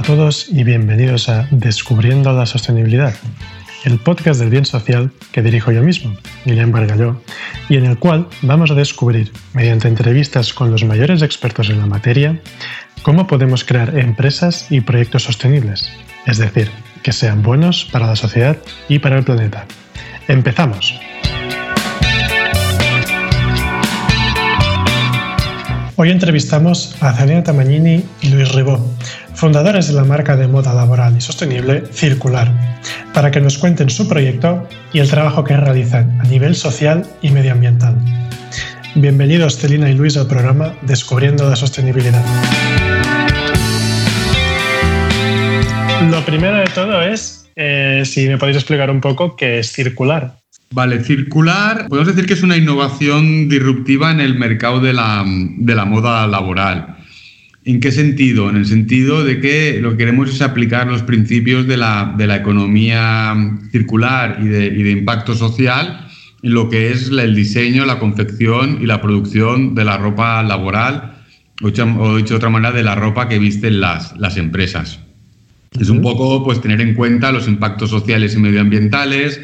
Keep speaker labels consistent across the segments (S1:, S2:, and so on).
S1: A todos y bienvenidos a Descubriendo la Sostenibilidad, el podcast del bien social que dirijo yo mismo, Guillem Bargalló, y en el cual vamos a descubrir, mediante entrevistas con los mayores expertos en la materia, cómo podemos crear empresas y proyectos sostenibles, es decir, que sean buenos para la sociedad y para el planeta. ¡Empezamos! Hoy entrevistamos a Celina Tamagnini y Luis Ribó, fundadores de la marca de moda laboral y sostenible Circular, para que nos cuenten su proyecto y el trabajo que realizan a nivel social y medioambiental. Bienvenidos Celina y Luis al programa Descubriendo la Sostenibilidad. Lo primero de todo es, eh, si me podéis explicar un poco qué es Circular.
S2: Vale, circular, podemos decir que es una innovación disruptiva en el mercado de la, moda laboral. ¿En qué sentido? En el sentido de que lo que queremos es aplicar los principios de la, economía circular y de, impacto social en lo que es el diseño, la confección y la producción de la ropa laboral, o dicho de otra manera, de la ropa que visten las, las empresas. Es un poco pues, tener en cuenta los impactos sociales y medioambientales,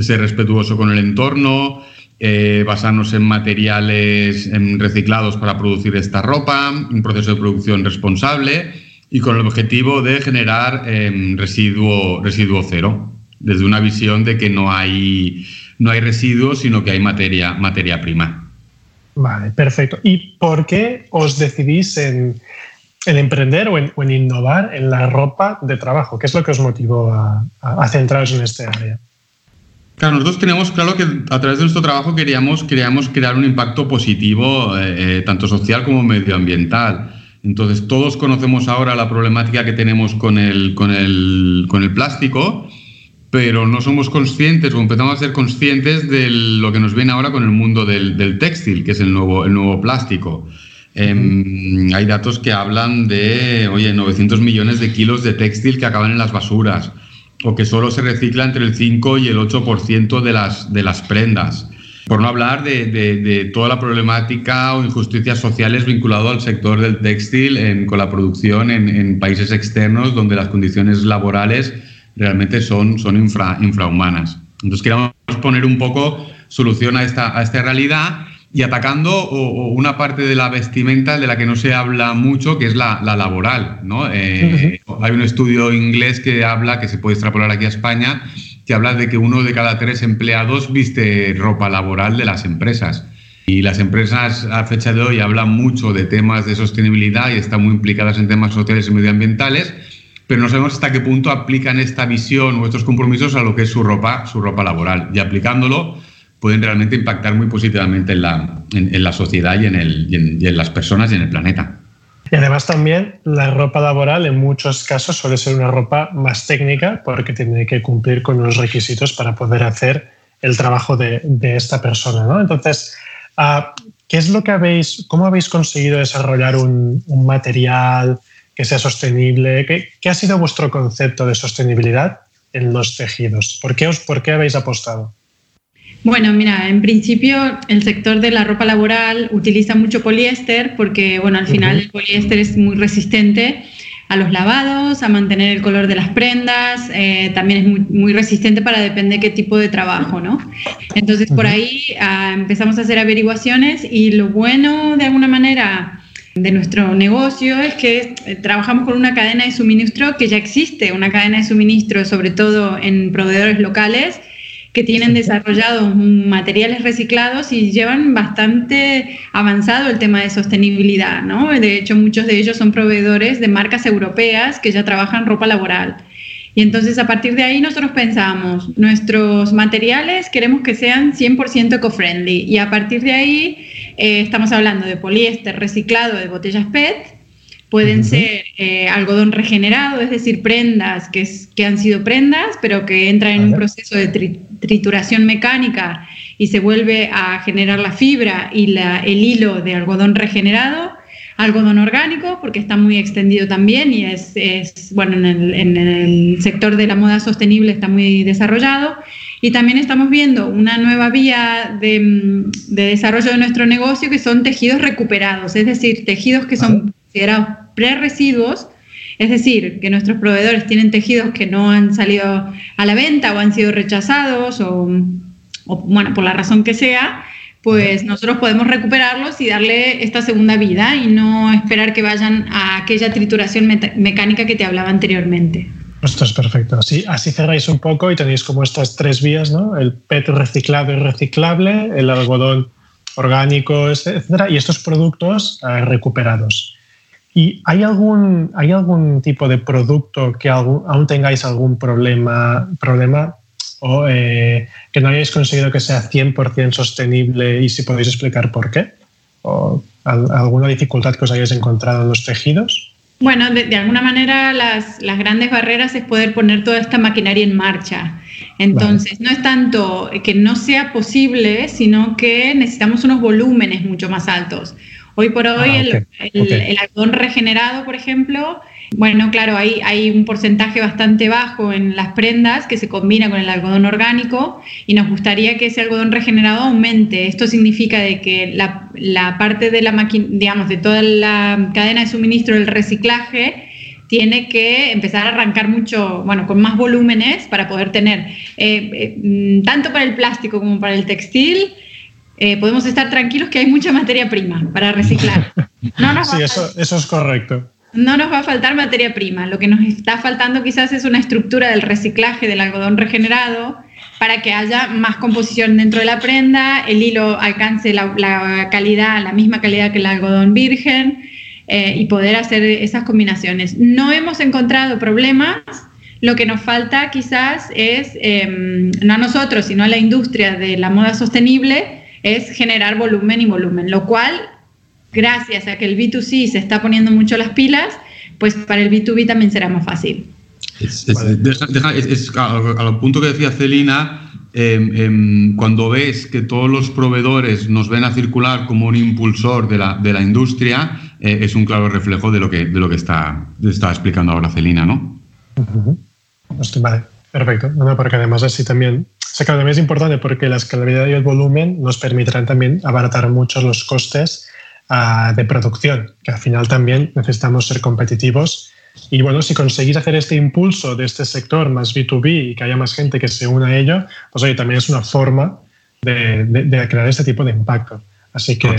S2: ser respetuoso con el entorno, eh, basarnos en materiales reciclados para producir esta ropa, un proceso de producción responsable y con el objetivo de generar em, residuo, residuo cero, desde una visión de que no hay, no hay residuos, sino que hay materia, materia prima.
S1: Vale, perfecto. ¿Y por qué os decidís en, emprender o en, innovar en la ropa de trabajo? ¿Qué es lo que os motivó a centraros en este área?
S2: Claro, nosotros teníamos claro que a través de nuestro trabajo queríamos, queríamos crear un impacto positivo, eh, eh, tanto social como medioambiental. Entonces, todos conocemos ahora la problemática que tenemos con el, con el, con el plástico, pero no somos conscientes o empezamos a ser conscientes de lo que nos viene ahora con el mundo del, del textil, que es el nuevo, el nuevo plástico. Em, hay datos que hablan de, oye, 900 millones de kilos de textil que acaban en las basuras o que solo se recicla entre el 5 y el 8% de las, de las prendas. Por no hablar de, toda la problemática o injusticias sociales vinculado al sector del textil con la producción en, países externos donde las condiciones laborales realmente son, son infrahumanas. Entonces queremos poner un poco solución a esta, a esta realidad y atacando una parte de la vestimenta de la que no se habla mucho, que es la, laboral. ¿no? Eh, hay un estudio inglés que habla, que se puede extrapolar aquí a España, que habla de que uno de cada tres empleados viste ropa laboral de las empresas. Y las empresas a fecha de hoy hablan mucho de temas de sostenibilidad y están muy implicadas en temas sociales y medioambientales, pero no sabemos hasta qué punto aplican esta visión o estos compromisos a lo que es su ropa, su ropa laboral. Y aplicándolo, pueden realmente impactar muy positivamente en la, en, la sociedad y en, el, y en, las personas y en el planeta.
S1: Y además también la ropa laboral en muchos casos suele ser una ropa más técnica porque tiene que cumplir con unos requisitos para poder hacer el trabajo de, de esta persona. ¿no? Entonces, ah, ¿qué es lo que habéis, cómo habéis conseguido desarrollar un, un material que sea sostenible? ¿Qué, ¿Qué, ha sido vuestro concepto de sostenibilidad en los tejidos? ¿Por qué, os, por qué habéis apostado?
S3: Bueno, mira, en principio el sector de la ropa laboral utiliza mucho poliéster porque, bueno, al final el poliéster es muy resistente a los lavados, a mantener el color de las prendas, eh, también es muy, resistente para depender qué tipo de trabajo, ¿no? Entonces por ahí ah, empezamos a hacer averiguaciones y lo bueno de alguna manera de nuestro negocio es que eh, trabajamos con una cadena de suministro que ya existe, una cadena de suministro sobre todo en proveedores locales que tienen desarrollados materiales reciclados y llevan bastante avanzado el tema de sostenibilidad, ¿no? De hecho, muchos de ellos son proveedores de marcas europeas que ya trabajan ropa laboral. Y entonces a partir de ahí nosotros pensamos, nuestros materiales queremos que sean 100% eco-friendly y a partir de ahí eh, estamos hablando de poliéster reciclado de botellas PET, Pueden ser eh, algodón regenerado, es decir, prendas que, que, han sido prendas, pero que entran en un proceso de trituración mecánica y se vuelve a generar la fibra y la, el hilo de algodón regenerado. Algodón orgánico, porque está muy extendido también y es, es bueno, en el, en el sector de la moda sostenible está muy desarrollado. Y también estamos viendo una nueva vía de, de, desarrollo de nuestro negocio que son tejidos recuperados, es decir, tejidos que son considerados pre-residuos Es decir, que nuestros proveedores tienen tejidos que no han salido a la venta o han sido rechazados o, bueno, por la razón que sea, pues nosotros podemos recuperarlos y darle esta segunda vida y no esperar que vayan a aquella trituración mecánica que te hablaba anteriormente.
S1: Esto es perfecto. Así, así cerráis un poco y tenéis como estas tres vías, ¿no? El PET reciclado y reciclable, el algodón orgánico, etcétera, y estos productos eh, recuperados. ¿Y hay algún, hay algún tipo de producto que aún tengáis algún problema, problema o eh, que no hayáis conseguido que sea 100% sostenible y si podéis explicar por qué? ¿O alguna dificultad que os hayáis encontrado en los tejidos?
S3: Bueno, de, alguna manera las, las, grandes barreras es poder poner toda esta maquinaria en marcha. Entonces, no es tanto que no sea posible, sino que necesitamos unos volúmenes mucho más altos. Hoy por hoy ah, el, algodón regenerado, por ejemplo, bueno, claro, hay, hay un porcentaje bastante bajo en las prendas que se combina con el algodón orgánico y nos gustaría que ese algodón regenerado aumente. Esto significa de que la, la parte de la máquina, digamos, de toda la cadena de suministro del reciclaje tiene que empezar a arrancar mucho, bueno, con más volúmenes para poder tener, eh, eh, tanto para el plástico como para el textil, eh, podemos estar tranquilos que hay mucha materia prima para reciclar.
S1: No sí, eso, eso es correcto.
S3: No nos va a faltar materia prima. Lo que nos está faltando quizás es una estructura del reciclaje del algodón regenerado para que haya más composición dentro de la prenda, el hilo alcance la, calidad, la misma calidad que el algodón virgen eh, y poder hacer esas combinaciones. No hemos encontrado problemas. Lo que nos falta quizás es, em, no a nosotros, sino a la industria de la moda sostenible, es generar volumen y volumen, lo cual, gracias a que el B2C se está poniendo mucho las pilas, pues para el B2B también será más fácil.
S2: Es, a, punto que decía Celina, em, em, cuando ves que todos los proveedores nos ven a circular como un impulsor de la, de la industria, eh, es un claro reflejo de lo que, de lo que está, está explicando ahora Celina, ¿no?
S1: Vale, perfecto. No, porque además así también o sea, también es importante porque la escalabilidad y el volumen nos permitirán también abaratar mucho los costes ah, de producción, que al final también necesitamos ser competitivos. Y bueno, si conseguís hacer este impulso de este sector más B2B y que haya más gente que se una a ello, pues oye, también es una forma de, de, crear este tipo de impacto. Así que,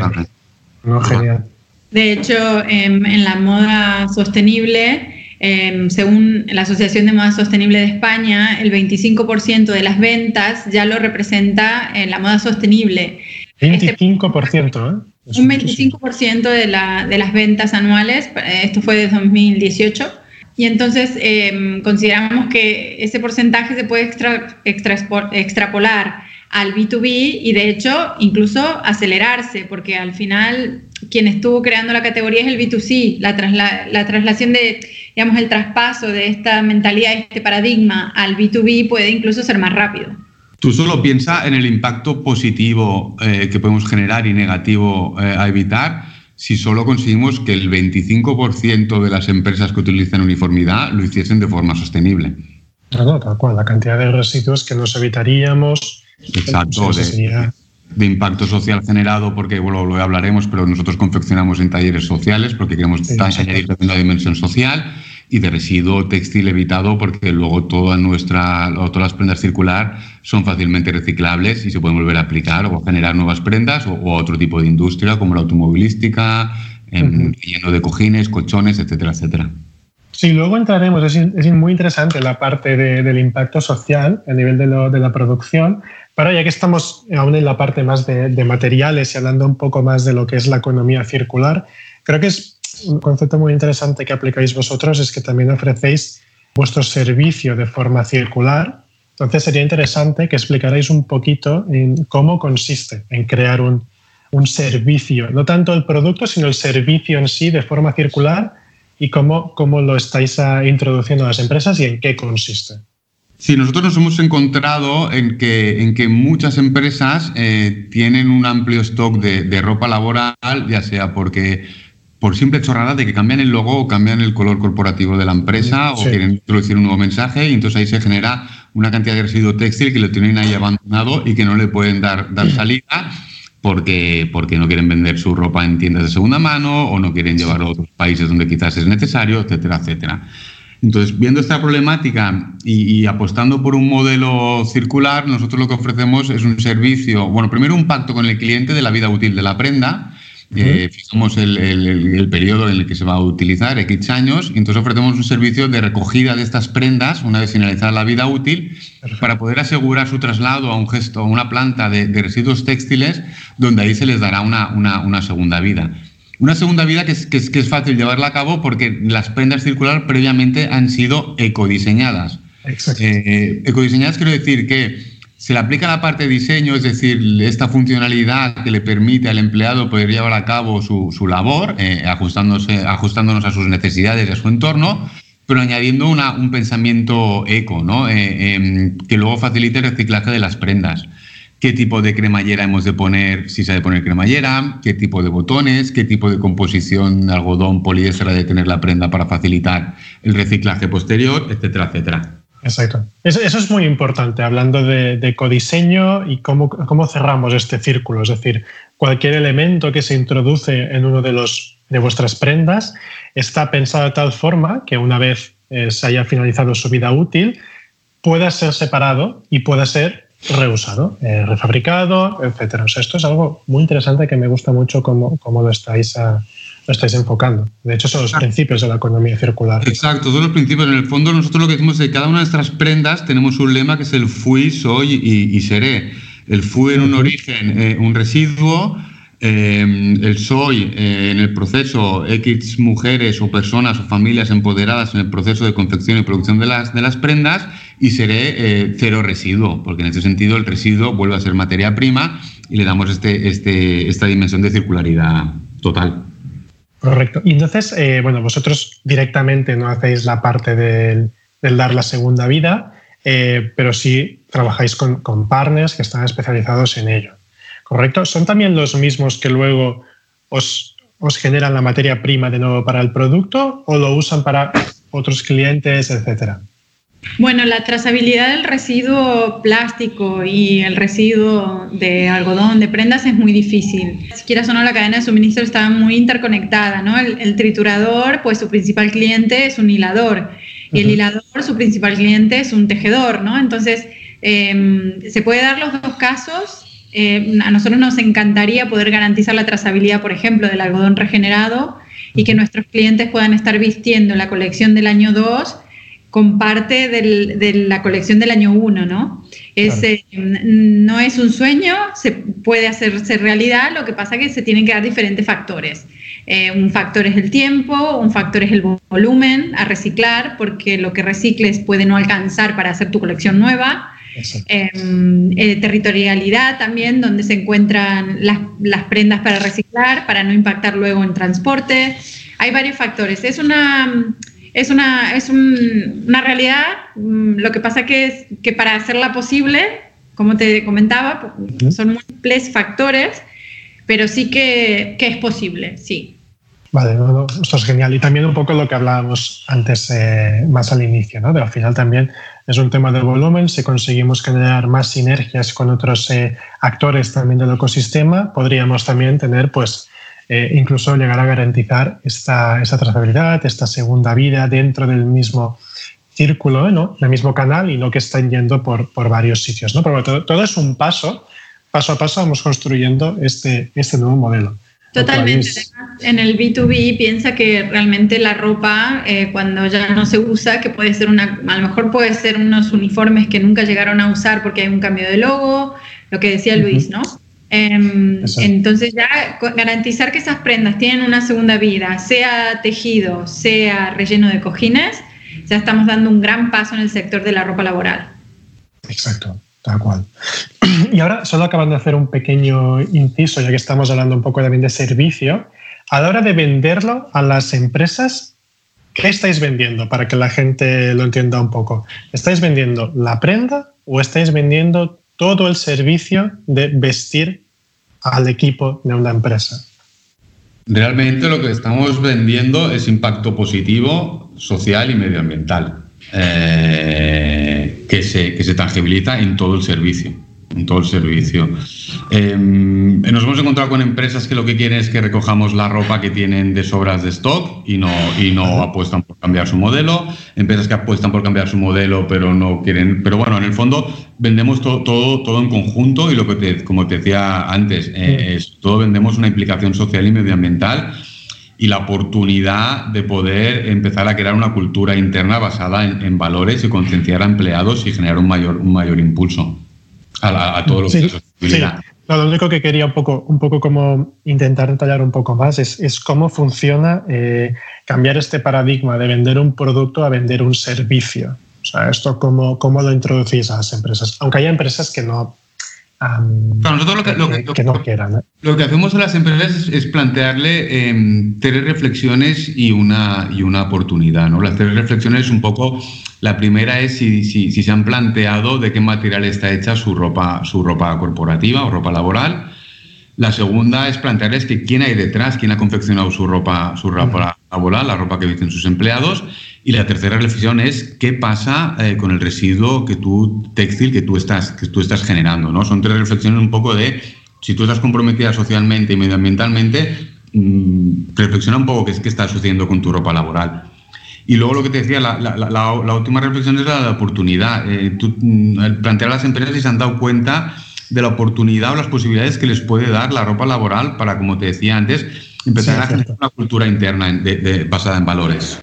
S1: no, genial.
S3: De hecho, en la moda sostenible, Em, según la Asociación de Moda Sostenible de España, el 25% de las ventas ya lo representa en la moda sostenible.
S1: 25%, ¿eh?
S3: un 25% de, la, de, las ventas anuales, esto fue de 2018, y entonces em, consideramos que ese porcentaje se puede extrapolar al B2B y de hecho incluso acelerarse, porque al final quien estuvo creando la categoría es el B2C, la, la traslación de, digamos, el traspaso de esta mentalidad, este paradigma al B2B puede incluso ser más rápido.
S2: Tú solo piensa en el impacto positivo eh, que podemos generar y negativo eh, a evitar si solo conseguimos que el 25% de las empresas que utilizan uniformidad lo hiciesen de forma sostenible.
S1: Claro, tal cual, la cantidad de residuos que nos evitaríamos,
S2: Exacto, de, impacto social generado, porque bueno, lo hablaremos, pero nosotros confeccionamos en talleres sociales porque queremos añadir también la dimensión social y de residuo textil evitado porque luego toda nuestra, todas las prendas circular son fácilmente reciclables y se pueden volver a aplicar o generar nuevas prendas o, otro tipo de industria como la automovilística, lleno de cojines, colchones, etcétera, etcétera.
S1: Sí, luego entraremos, es, es muy interesante la parte del impacto social a nivel de, lo, de la producción, pero ya que estamos aún en la parte más de, materiales y hablando un poco más de lo que es la economía circular, creo que es un concepto muy interesante que aplicáis vosotros, es que también ofrecéis vuestro servicio de forma circular. Entonces sería interesante que explicarais un poquito en cómo consiste en crear un, un servicio, no tanto el producto, sino el servicio en sí de forma circular y cómo, cómo lo estáis ah, introduciendo a las empresas y en qué consiste.
S2: Sí, nosotros nos hemos encontrado en que, en que muchas empresas eh, tienen un amplio stock de, ropa laboral, ya sea porque por simple chorrada de que cambian el logo o cambian el color corporativo de la empresa o quieren introducir un nuevo mensaje y entonces ahí se genera una cantidad de residuo textil que lo tienen ahí abandonado y que no le pueden dar, dar salida porque, porque no quieren vender su ropa en tiendas de segunda mano o no quieren llevarlo a otros países donde quizás es necesario, etcétera, etcétera. Entonces, viendo esta problemática y, apostando por un modelo circular, nosotros lo que ofrecemos es un servicio, bueno, primero un pacto con el cliente de la vida útil de la prenda, eh, fijamos el, periodo en el que se va a utilizar, X años, y entonces ofrecemos un servicio de recogida de estas prendas una vez finalizada la vida útil para poder asegurar su traslado a un gesto, a una planta de, residuos textiles donde ahí se les dará una, una, segunda vida. Una segunda vida que es, que, es, que es, fácil llevarla a cabo porque las prendas circular previamente han sido ecodiseñadas. Exacto. Eh, ecodiseñadas quiero decir que se le aplica la parte de diseño, es decir, esta funcionalidad que le permite al empleado poder llevar a cabo su, labor, eh, ajustándose, ajustándonos a sus necesidades y a su entorno, pero añadiendo un pensamiento eco, ¿no? Eh, em, que luego facilite el reciclaje de las prendas. ¿Qué tipo de cremallera hemos de poner, si se ha de poner cremallera? ¿Qué tipo de botones? ¿Qué tipo de composición de algodón, poliéster ha de tener la prenda para facilitar el reciclaje posterior, etcétera, etcétera?
S1: Exacto. Eso, es muy importante, hablando de, codiseño y cómo, cómo, cerramos este círculo. Es decir, cualquier elemento que se introduce en uno de, los, de vuestras prendas está pensado de tal forma que una vez eh, se haya finalizado su vida útil, pueda ser separado y pueda ser reusado, eh, refabricado, etc. O sea, esto es algo muy interesante que me gusta mucho cómo, cómo lo estáis a, lo estáis enfocando. De hecho, son los principios de la economía circular.
S2: Exacto, todos los principios. En el fondo, nosotros lo que decimos es que cada una de nuestras prendas tenemos un lema que es el fui, soy y, seré. El fui en un origen, eh, un residuo. Eh, el soy eh, en el proceso X mujeres o personas o familias empoderadas en el proceso de confección y producción de las, de las prendas y seré cero residuo, porque en ese sentido el residuo vuelve a ser materia prima y le damos este, este, esta dimensión de circularidad total.
S1: Correcto. Y entonces, eh, bueno, vosotros directamente no hacéis la parte del, dar la segunda vida, eh, pero sí trabajáis con, partners que están especializados en ello. ¿Correcto? ¿Son también los mismos que luego os, os generan la materia prima de nuevo para el producto o lo usan para otros clientes, etcétera?
S3: Bueno, la trazabilidad del residuo plástico y el residuo de algodón, de prendas, es muy difícil. Si quieras o no, la cadena de suministro está muy interconectada, ¿no? El, triturador, pues su principal cliente es un hilador y el hilador, su principal cliente es un tejedor, ¿no? Entonces, em, se puede dar los dos casos. Eh, a nosotros nos encantaría poder garantizar la trazabilidad, por ejemplo, del algodón regenerado y que nuestros clientes puedan estar vistiendo la colección del año 2 con parte de la colección del año 1, ¿no? Es, eh, no es un sueño, se puede hacerse realidad, lo que pasa es que se tienen que dar diferentes factores. Eh, un factor es el tiempo, un factor es el volumen a reciclar, porque lo que recicles puede no alcanzar para hacer tu colección nueva. Em, eh, territorialidad también, donde se encuentran las, las prendas para reciclar, para no impactar luego en transporte. Hay varios factores. Es una es una, es una realidad. Mm, lo que pasa que es que para hacerla posible, como te comentaba, son múltiples factores, pero sí que, que es posible, sí.
S1: Vale, esto es genial. Y también un poco lo que hablábamos antes, eh, más al inicio, ¿no? De al final también es un tema de volumen. Si conseguimos generar más sinergias con otros eh, actores también del ecosistema, podríamos también tener, pues, eh, incluso llegar a garantizar esta, esta, trazabilidad, esta segunda vida dentro del mismo círculo, ¿no? del mismo canal y no que estén yendo por, por varios sitios. ¿no? Pero todo, es un paso, paso a paso vamos construyendo este, este nuevo modelo.
S3: Totalmente. En el B2B piensa que realmente la ropa, eh, cuando ya no se usa, que puede ser una, a lo mejor puede ser unos uniformes que nunca llegaron a usar porque hay un cambio de logo, lo que decía Luis, ¿no? Em, entonces ya garantizar que esas prendas tienen una segunda vida, sea tejido, sea relleno de cojines, ya estamos dando un gran paso en el sector de la ropa laboral.
S1: Exacto, tal cual. Y ahora solo acaban de hacer un pequeño inciso, ya que estamos hablando un poco también de servicio. A la hora de venderlo a las empresas, ¿qué estáis vendiendo para que la gente lo entienda un poco? ¿Estáis vendiendo la prenda o estáis vendiendo todo el servicio de vestir al equipo de una empresa.
S2: Realmente lo que estamos vendiendo es impacto positivo, social y medioambiental, eh, que, se, que se tangibiliza en todo el servicio. En todo el servicio. Em, nos hemos encontrado con empresas que lo que quieren es que recojamos la ropa que tienen de sobras de stock y no, y no apuestan por cambiar su modelo. Empresas que apuestan por cambiar su modelo pero no quieren. Pero bueno, en el fondo vendemos todo, todo, todo en conjunto y lo que te, como te decía antes, eh, es todo vendemos una implicación social y medioambiental y la oportunidad de poder empezar a crear una cultura interna basada en, valores y concienciar a empleados y generar un mayor, un mayor impulso a, todo lo que
S1: sí. lo único que quería un poco, un poco como intentar detallar un poco más es, es cómo funciona eh, cambiar este paradigma de vender un producto a vender un servicio. O sea, esto cómo, cómo lo introducís a las empresas. Aunque haya empresas que no,
S2: nosotros lo que, lo, que, no quieran, lo que hacemos a las empresas es, plantearle em, tres reflexiones y una, y una oportunidad. ¿no? Las tres reflexiones un poco, la primera es si, si, si, se han planteado de qué material está hecha su ropa, su ropa corporativa o ropa laboral. La segunda es plantearles que quién hay detrás, quién ha confeccionado su ropa, su ropa laboral, la ropa que visten sus empleados. Y la tercera reflexión es qué pasa eh, con el residuo que tú, textil que tú estás, que tú estás generando. ¿no? Son tres reflexiones un poco de si tú estás comprometida socialmente y medioambientalmente, mmm, reflexiona un poco qué, qué está sucediendo con tu ropa laboral. Y luego lo que te decía, la, la, la, última reflexión es la de oportunidad. Eh, tú, mm, plantear a las empresas si se han dado cuenta de la oportunidad o las posibilidades que les puede dar la ropa laboral para, como te decía antes, empezar a generar una cultura interna basada en valores.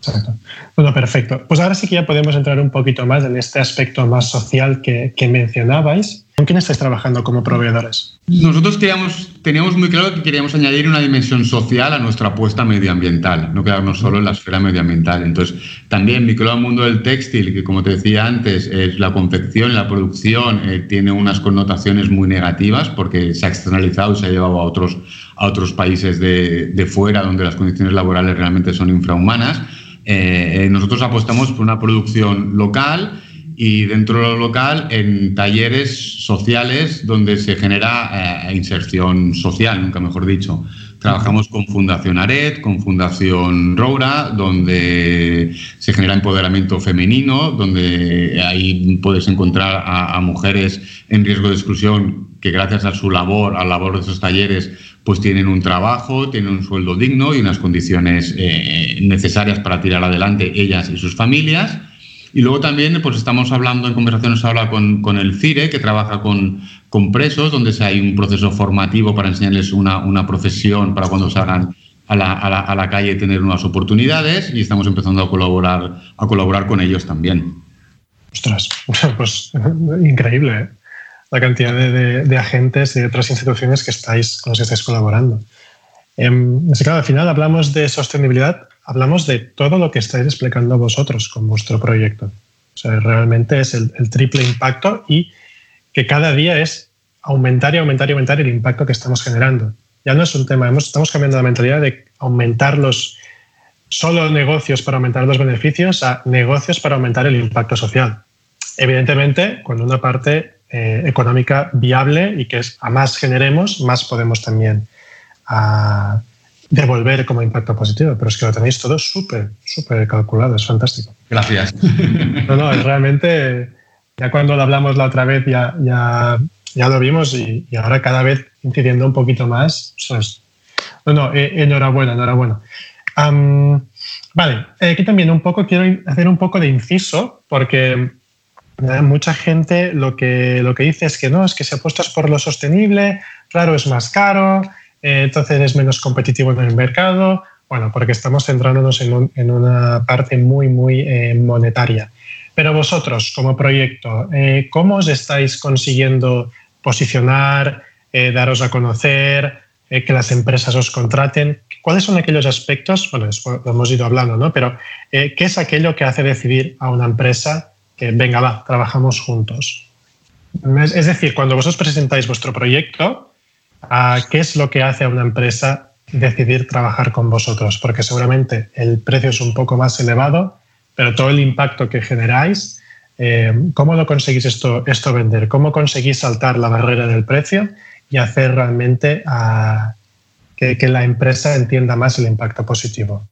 S1: Exacto. Bueno, perfecto. Pues ahora sí que ya podemos entrar un poquito más en este aspecto más social que, que mencionabais. ¿Con quién estáis trabajando como proveedores?
S2: Nosotros queríamos, teníamos muy claro que queríamos añadir una dimensión social a nuestra apuesta medioambiental, no quedarnos solo en la esfera medioambiental. Entonces, también vinculado al mundo del textil, que como te decía antes, es la confección, la producción, eh, tiene unas connotaciones muy negativas porque se ha externalizado y se ha llevado a otros, a otros países de, de fuera donde las condiciones laborales realmente son infrahumanas. Eh, eh, nosotros apostamos por una producción local y dentro de lo local en talleres sociales donde se genera eh, inserción social, nunca mejor dicho. Trabajamos con Fundación Ared, con Fundación Roura, donde se genera empoderamiento femenino, donde ahí puedes encontrar a, mujeres en riesgo de exclusión que gracias a su labor, a la labor de esos talleres, pues tienen un trabajo, tienen un sueldo digno y unas condiciones eh, necesarias para tirar adelante ellas y sus familias. Y luego también pues estamos hablando en conversaciones ahora con, con el CIRE, que trabaja con, con presos, donde hay un proceso formativo para enseñarles una, una profesión para cuando salgan a la, a, la, a la, calle tener nuevas oportunidades y estamos empezando a colaborar, a colaborar con ellos también.
S1: Ostras, pues increíble ¿eh? la cantidad de, de, agentes y de otras instituciones que estáis, con las que estáis colaborando. Eh, claro, al final hablamos de sostenibilidad, hablamos de todo lo que estáis explicando vosotros con vuestro proyecto. O sea, realmente es el, triple impacto y que cada día es aumentar y aumentar y aumentar el impacto que estamos generando. Ya no es un tema, estamos cambiando la mentalidad de aumentar los solo negocios para aumentar los beneficios a negocios para aumentar el impacto social. Evidentemente, con una parte eh, económica viable y que es, a más generemos, más podemos también a, devolver como impacto positivo, pero es que lo tenéis todo súper, súper calculado, es fantástico.
S2: Gracias.
S1: No, no, realmente, ya cuando lo hablamos la otra vez ya, ya, ya lo vimos y, ahora cada vez incidiendo un poquito más. no, no, eh, enhorabuena, enhorabuena. vale, aquí también un poco quiero hacer un poco de inciso porque eh, mucha gente lo que, lo que dice es que no, es que si apuestas por lo sostenible, claro, es más caro, eh, entonces es menos competitivo en el mercado. Bueno, porque estamos centrándonos en, una parte muy, muy eh, monetaria. Pero vosotros, como proyecto, eh, ¿cómo os estáis consiguiendo posicionar, daros a conocer, que las empresas os contraten? ¿Cuáles son aquellos aspectos? Bueno, lo hemos ido hablando, ¿no? Pero, ¿qué es aquello que hace decidir a una empresa que, venga, va, trabajamos juntos? Es decir, cuando vosotros presentáis vuestro proyecto, qué es lo que hace a una empresa decidir trabajar con vosotros, porque seguramente el precio es un poco más elevado, pero todo el impacto que generáis, eh, ¿cómo lo conseguís esto, esto vender? ¿Cómo conseguís saltar la barrera del precio y hacer realmente que, que la empresa entienda más el impacto positivo?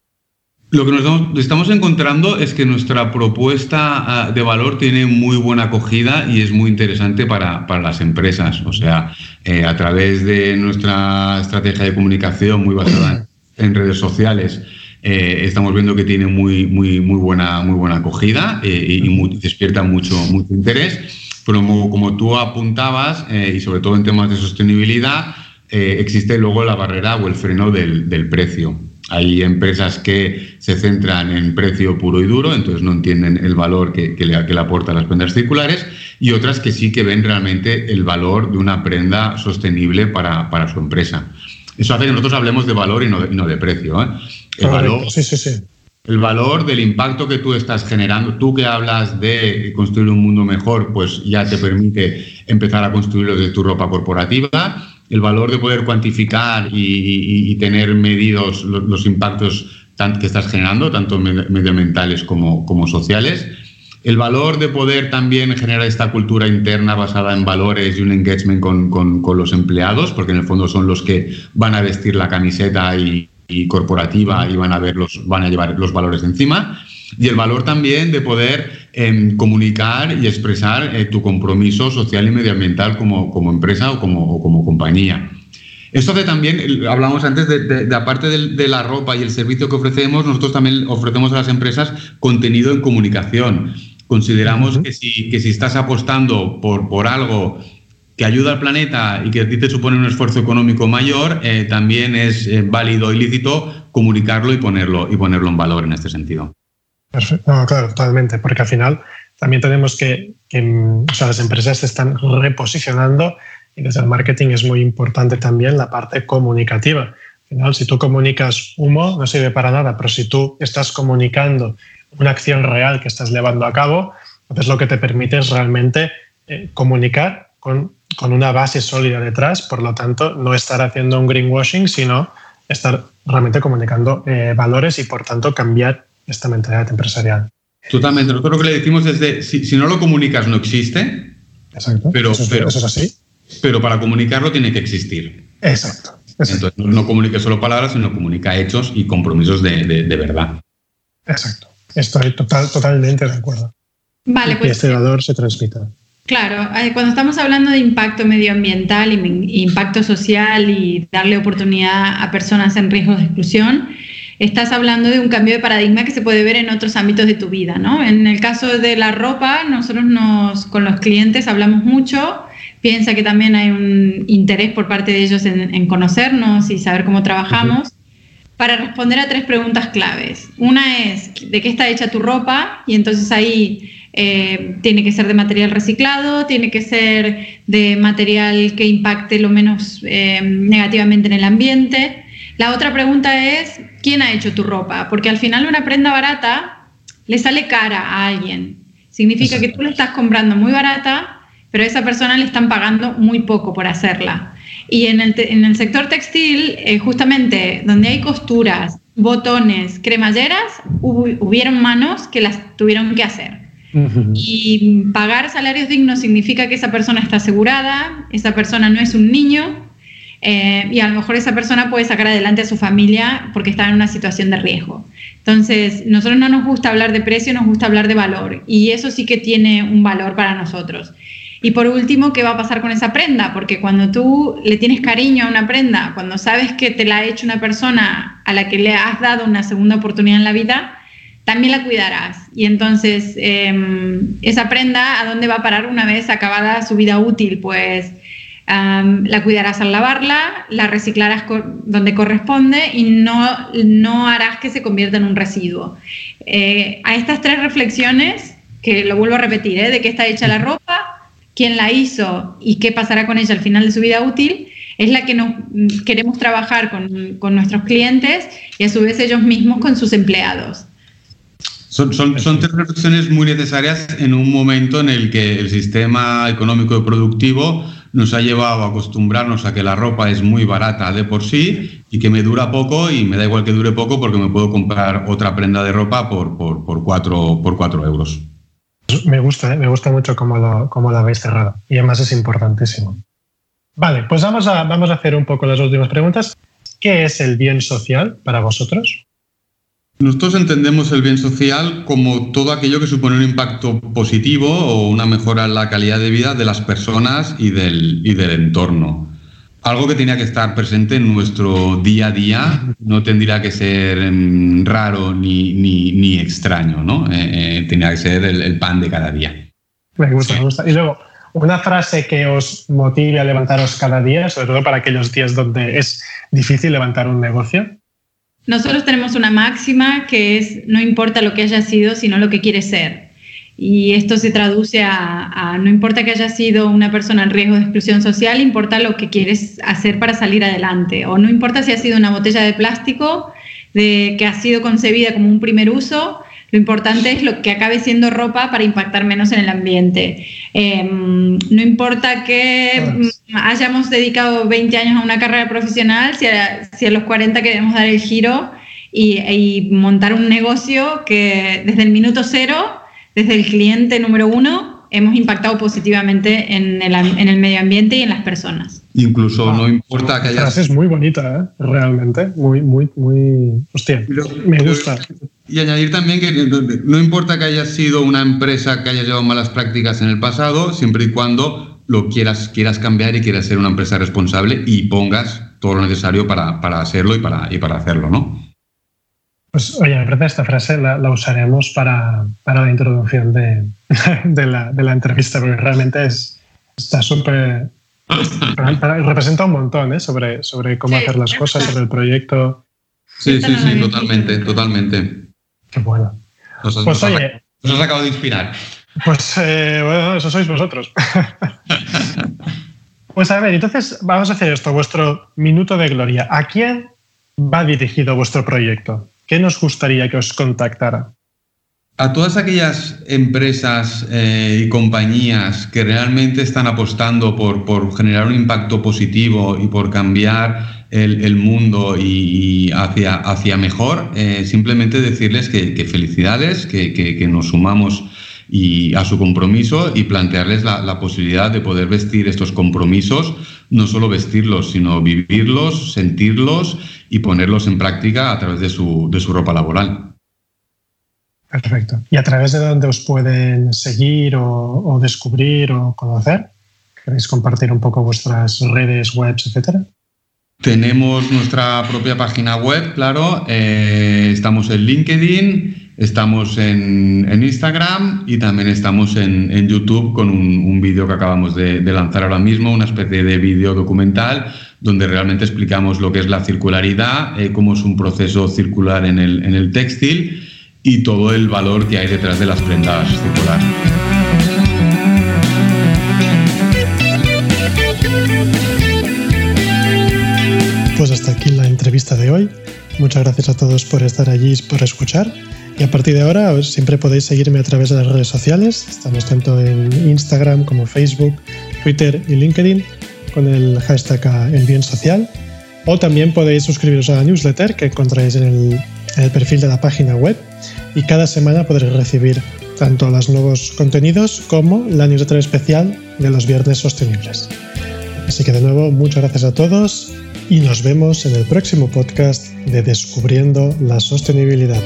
S2: Lo que nos estamos encontrando es que nuestra propuesta ah, de valor tiene muy buena acogida y es muy interesante para, las empresas. O sea, eh, a través de nuestra estrategia de comunicación muy basada en redes sociales, eh, estamos viendo que tiene muy, muy, muy, buena, muy buena acogida eh, y despierta mucho, mucho interés. Pero como, tú apuntabas, y sobre todo en temas de sostenibilidad, existe luego la barrera o el freno del, del precio. Hay empresas que se centran en precio puro y duro, entonces no entienden el valor que, le, que le aportan las prendas circulares, y otras que sí que ven realmente el valor de una prenda sostenible para, su empresa. Eso hace que nosotros hablemos de valor y no de, precio. ¿eh? El, valor,
S1: sí, sí, sí.
S2: el valor del impacto que tú estás generando, tú que hablas de construir un mundo mejor, pues ya te permite empezar a construirlo de tu ropa corporativa el valor de poder cuantificar y, tener medidos los, impactos que estás generando, tanto medioambientales como, como sociales. El valor de poder también generar esta cultura interna basada en valores y un engagement con, con, los empleados, porque en el fondo son los que van a vestir la camiseta y, y corporativa y van a, ver los, van a llevar los valores encima y el valor también de poder em, comunicar y expresar eh, tu compromiso social y medioambiental como, como empresa o como, como, compañía. Esto hace también, hablamos antes de, aparte de, la ropa y el servicio que ofrecemos, nosotros también ofrecemos a las empresas contenido en comunicación. Consideramos que, si, que si estás apostando por, por algo que ayuda al planeta y que a ti te supone un esfuerzo económico mayor, eh, también es eh, válido y lícito comunicarlo y ponerlo, y ponerlo en valor en este sentido.
S1: No, claro, totalmente, porque al final también tenemos que, o sea, las empresas se están reposicionando y desde el marketing es muy importante también la parte comunicativa. Al final, si tú comunicas humo, no sirve para nada, pero si tú estás comunicando una acción real que estás llevando a cabo, entonces lo que te permite es realmente eh, comunicar con, con, una base sólida detrás, por lo tanto, no estar haciendo un greenwashing, sino estar realmente comunicando eh, valores y, por tanto, cambiar esta mentalidad empresarial.
S2: Totalmente. Nosotros lo que le decimos es de, si, no lo comunicas no existe.
S1: Exacto.
S2: Pero,
S1: eso,
S2: pero,
S1: es así.
S2: Pero para comunicarlo tiene que existir.
S1: Exacto.
S2: Entonces no comunique solo palabras, sino comunica hechos y compromisos de, de, verdad.
S1: Exacto. Estoy total, totalmente de acuerdo.
S3: Vale,
S1: pues. este valor se transmita.
S3: Claro, eh, cuando estamos hablando de impacto medioambiental y impacto social y darle oportunidad a personas en riesgo de exclusión, estás hablando de un cambio de paradigma que se puede ver en otros ámbitos de tu vida, ¿no? En el caso de la ropa, nosotros nos, con los clientes hablamos mucho, piensa que también hay un interés por parte de ellos en, conocernos y saber cómo trabajamos. Para responder a tres preguntas claves. Una es, ¿de qué está hecha tu ropa? Y entonces ahí eh, tiene que ser de material reciclado, tiene que ser de material que impacte lo menos eh, negativamente en el ambiente. La otra pregunta es, ¿quién ha hecho tu ropa? Porque al final una prenda barata le sale cara a alguien. Significa que tú le estás comprando muy barata, pero a esa persona le están pagando muy poco por hacerla. Y en el, sector textil, eh, justamente donde hay costuras, botones, cremalleras, hubieron manos que las tuvieron que hacer. Y pagar salarios dignos significa que esa persona está asegurada, esa persona no es un niño, eh, y a lo mejor esa persona puede sacar adelante a su familia porque está en una situación de riesgo. Entonces, nosotros no nos gusta hablar de precio, nos gusta hablar de valor y eso sí que tiene un valor para nosotros. Y por último, ¿qué va a pasar con esa prenda? Porque cuando tú le tienes cariño a una prenda, cuando sabes que te la ha hecho una persona a la que le has dado una segunda oportunidad en la vida, también la cuidarás. Y entonces, em, esa prenda, ¿a dónde va a parar una vez acabada su vida útil? Pues la cuidarás al lavarla, la reciclarás donde corresponde y no, no harás que se convierta en un residuo. Eh, a estas tres reflexiones, que lo vuelvo a repetir, ¿eh? de qué está hecha la ropa, quién la hizo y qué pasará con ella al final de su vida útil, es la que nos, queremos trabajar con, con nuestros clientes y a su vez ellos mismos con sus empleados.
S2: Son, son, son, tres reflexiones muy necesarias en un momento en el que el sistema económico y productivo nos ha llevado a acostumbrarnos a que la ropa es muy barata de por sí y que me dura poco y me da igual que dure poco porque me puedo comprar otra prenda de ropa por, por, cuatro, por cuatro euros.
S1: Me gusta, ¿eh? me gusta mucho cómo lo, cómo lo habéis cerrado y además es importantísimo. Vale, pues vamos a, vamos a hacer un poco las últimas preguntas. ¿Qué es el bien social para vosotros?
S2: Nosotros entendemos el bien social como todo aquello que supone un impacto positivo o una mejora en la calidad de vida de las personas y del, y del entorno. Algo que tenía que estar presente en nuestro día a día, no tendría que ser em, raro ni, ni, extraño, ¿no? Eh, eh, tenía que ser el, pan de cada día.
S1: Me gusta, me gusta. Y luego, una frase que os motive a levantaros cada día, sobre todo para aquellos días donde es difícil levantar un negocio.
S3: Nosotros tenemos una máxima que es no importa lo que haya sido, sino lo que quiere ser. Y esto se traduce a, no importa que haya sido una persona en riesgo de exclusión social, importa lo que quieres hacer para salir adelante. O no importa si ha sido una botella de plástico de, que ha sido concebida como un primer uso, lo importante es lo que acabe siendo ropa para impactar menos en el ambiente. Em, no importa que mm, hayamos dedicado 20 años a una carrera profesional, si a, si a los 40 queremos dar el giro y, y montar un negocio que desde el minuto cero, desde el cliente número uno, hemos impactado positivamente en el, en el, medio ambiente y en las personas.
S2: Incluso no importa que haya...
S1: Es muy bonita, ¿eh? realmente. Muy, muy, muy... Hostia, me gusta.
S2: Y añadir también que no importa que haya sido una empresa que haya llevado malas prácticas en el pasado, siempre y cuando lo quieras, quieras cambiar y quieras ser una empresa responsable y pongas todo lo necesario para, para hacerlo y para, y para hacerlo, ¿no?
S1: Pues oye, me parece esta frase la, usaremos para, la introducción de, la, entrevista, porque realmente es, está súper... representa un montón ¿eh? sobre, sobre cómo hacer las cosas, sobre el proyecto.
S2: Sí, sí, sí, totalmente, totalmente.
S1: Qué bueno.
S2: pues oye... Nos has acabado de inspirar.
S1: Pues eh, bueno, eso sois vosotros. pues a ver, entonces vamos a hacer esto, vuestro minuto de gloria. ¿A quién va dirigido vuestro proyecto? ¿Qué nos gustaría que os contactara?
S2: A todas aquellas empresas eh, y compañías que realmente están apostando por, por, generar un impacto positivo y por cambiar el, mundo y, hacia, hacia mejor, eh, simplemente decirles que, felicidades, que, nos sumamos y a su compromiso y plantearles la, la, posibilidad de poder vestir estos compromisos, no solo vestirlos, sino vivirlos, sentirlos y ponerlos en práctica a través de su, de su ropa laboral.
S1: Perfecto. ¿Y a través de dónde os pueden seguir o, descubrir o conocer? ¿Queréis compartir un poco vuestras redes, webs, etcétera?
S2: Tenemos nuestra propia página web, claro. Eh, estamos en LinkedIn, estamos en, Instagram y también estamos en, YouTube con un, vídeo que acabamos de, de, lanzar ahora mismo, una especie de vídeo documental donde realmente explicamos lo que es la circularidad, eh, cómo es un proceso circular en el, en el textil y todo el valor que hay detrás de las prendas circulares.
S1: Pues hasta aquí la entrevista de hoy. Muchas gracias a todos por estar allí y por escuchar. Y a partir de ahora siempre podéis seguirme a través de las redes sociales. Estamos tanto en Instagram como Facebook, Twitter y LinkedIn con el hashtag El Bien Social. O también podéis suscribiros a la newsletter que encontráis en el, perfil de la página web y cada semana podréis recibir tanto los nuevos contenidos como la newsletter especial de los viernes sostenibles. Así que de nuevo, muchas gracias a todos y nos vemos en el próximo podcast de Descubriendo la Sostenibilidad.